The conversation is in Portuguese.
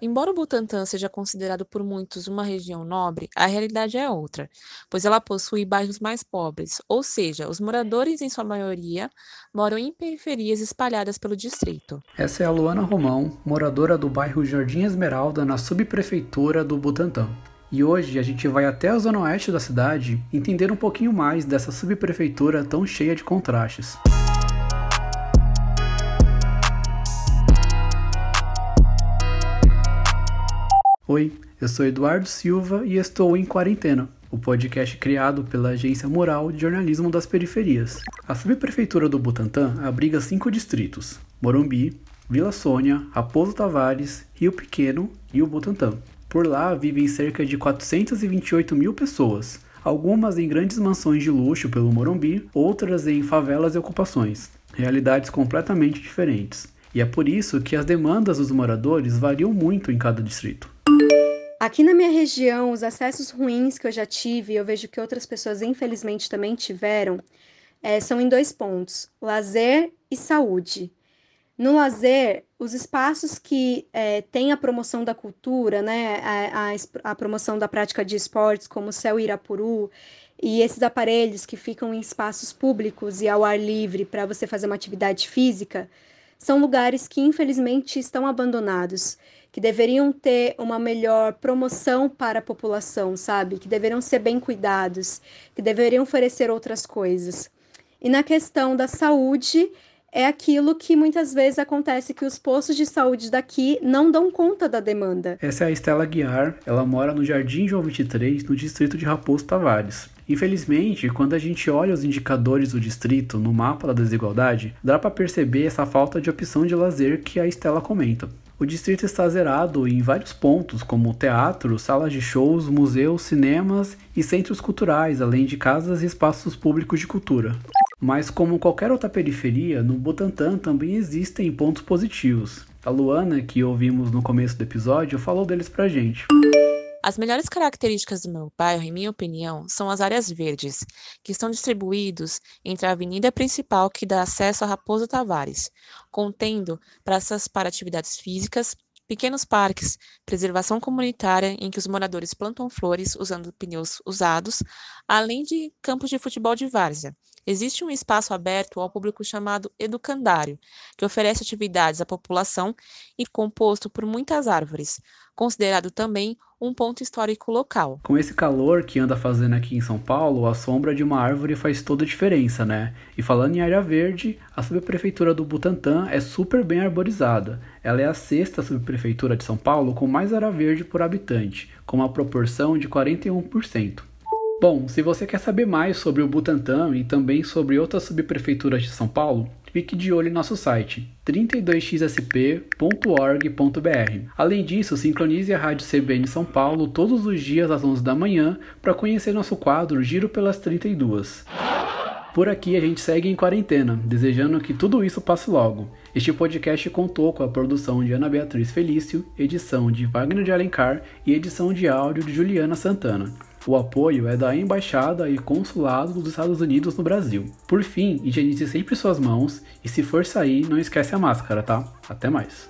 Embora o Butantã seja considerado por muitos uma região nobre, a realidade é outra, pois ela possui bairros mais pobres, ou seja, os moradores, em sua maioria, moram em periferias espalhadas pelo distrito. Essa é a Luana Romão, moradora do bairro Jardim Esmeralda, na subprefeitura do Butantã. E hoje a gente vai até a zona oeste da cidade entender um pouquinho mais dessa subprefeitura tão cheia de contrastes. Oi, eu sou Eduardo Silva e estou em Quarentena, o podcast criado pela Agência Mural de Jornalismo das Periferias. A subprefeitura do Butantã abriga cinco distritos: Morumbi, Vila Sônia, Raposo Tavares, Rio Pequeno e o Butantã. Por lá vivem cerca de 428 mil pessoas, algumas em grandes mansões de luxo pelo Morumbi, outras em favelas e ocupações, realidades completamente diferentes. E é por isso que as demandas dos moradores variam muito em cada distrito. Aqui na minha região, os acessos ruins que eu já tive, eu vejo que outras pessoas infelizmente também tiveram, é, são em dois pontos: lazer e saúde. No lazer, os espaços que é, têm a promoção da cultura, né, a, a, a, promoção da prática de esportes, como o Céu Irapuru, e esses aparelhos que ficam em espaços públicos e ao ar livre para você fazer uma atividade física, são lugares que infelizmente estão abandonados que deveriam ter uma melhor promoção para a população, sabe? Que deveriam ser bem cuidados, que deveriam oferecer outras coisas. E na questão da saúde, é aquilo que muitas vezes acontece que os postos de saúde daqui não dão conta da demanda. Essa é a Estela Guiar, ela mora no Jardim João 23, no distrito de Raposo Tavares. Infelizmente, quando a gente olha os indicadores do distrito no mapa da desigualdade, dá para perceber essa falta de opção de lazer que a Estela comenta. O distrito está zerado em vários pontos, como teatro, salas de shows, museus, cinemas e centros culturais, além de casas e espaços públicos de cultura. Mas, como qualquer outra periferia, no Butantã também existem pontos positivos. A Luana, que ouvimos no começo do episódio, falou deles pra gente. As melhores características do meu bairro, em minha opinião, são as áreas verdes, que estão distribuídos entre a avenida principal que dá acesso a Raposo Tavares, contendo praças para atividades físicas, pequenos parques, preservação comunitária em que os moradores plantam flores usando pneus usados, além de campos de futebol de várzea. Existe um espaço aberto ao público chamado Educandário, que oferece atividades à população e composto por muitas árvores, considerado também um ponto histórico local. Com esse calor que anda fazendo aqui em São Paulo, a sombra de uma árvore faz toda a diferença, né? E falando em área verde, a subprefeitura do Butantã é super bem arborizada. Ela é a sexta subprefeitura de São Paulo com mais área verde por habitante, com uma proporção de 41%. Bom, se você quer saber mais sobre o Butantã e também sobre outras subprefeituras de São Paulo, fique de olho em nosso site 32xsp.org.br. Além disso, sincronize a Rádio CBN São Paulo todos os dias às 11 da manhã para conhecer nosso quadro Giro pelas 32. Por aqui a gente segue em quarentena, desejando que tudo isso passe logo. Este podcast contou com a produção de Ana Beatriz Felício, edição de Wagner de Alencar e edição de áudio de Juliana Santana. O apoio é da Embaixada e Consulado dos Estados Unidos no Brasil. Por fim, higienize sempre suas mãos e se for sair, não esquece a máscara, tá? Até mais.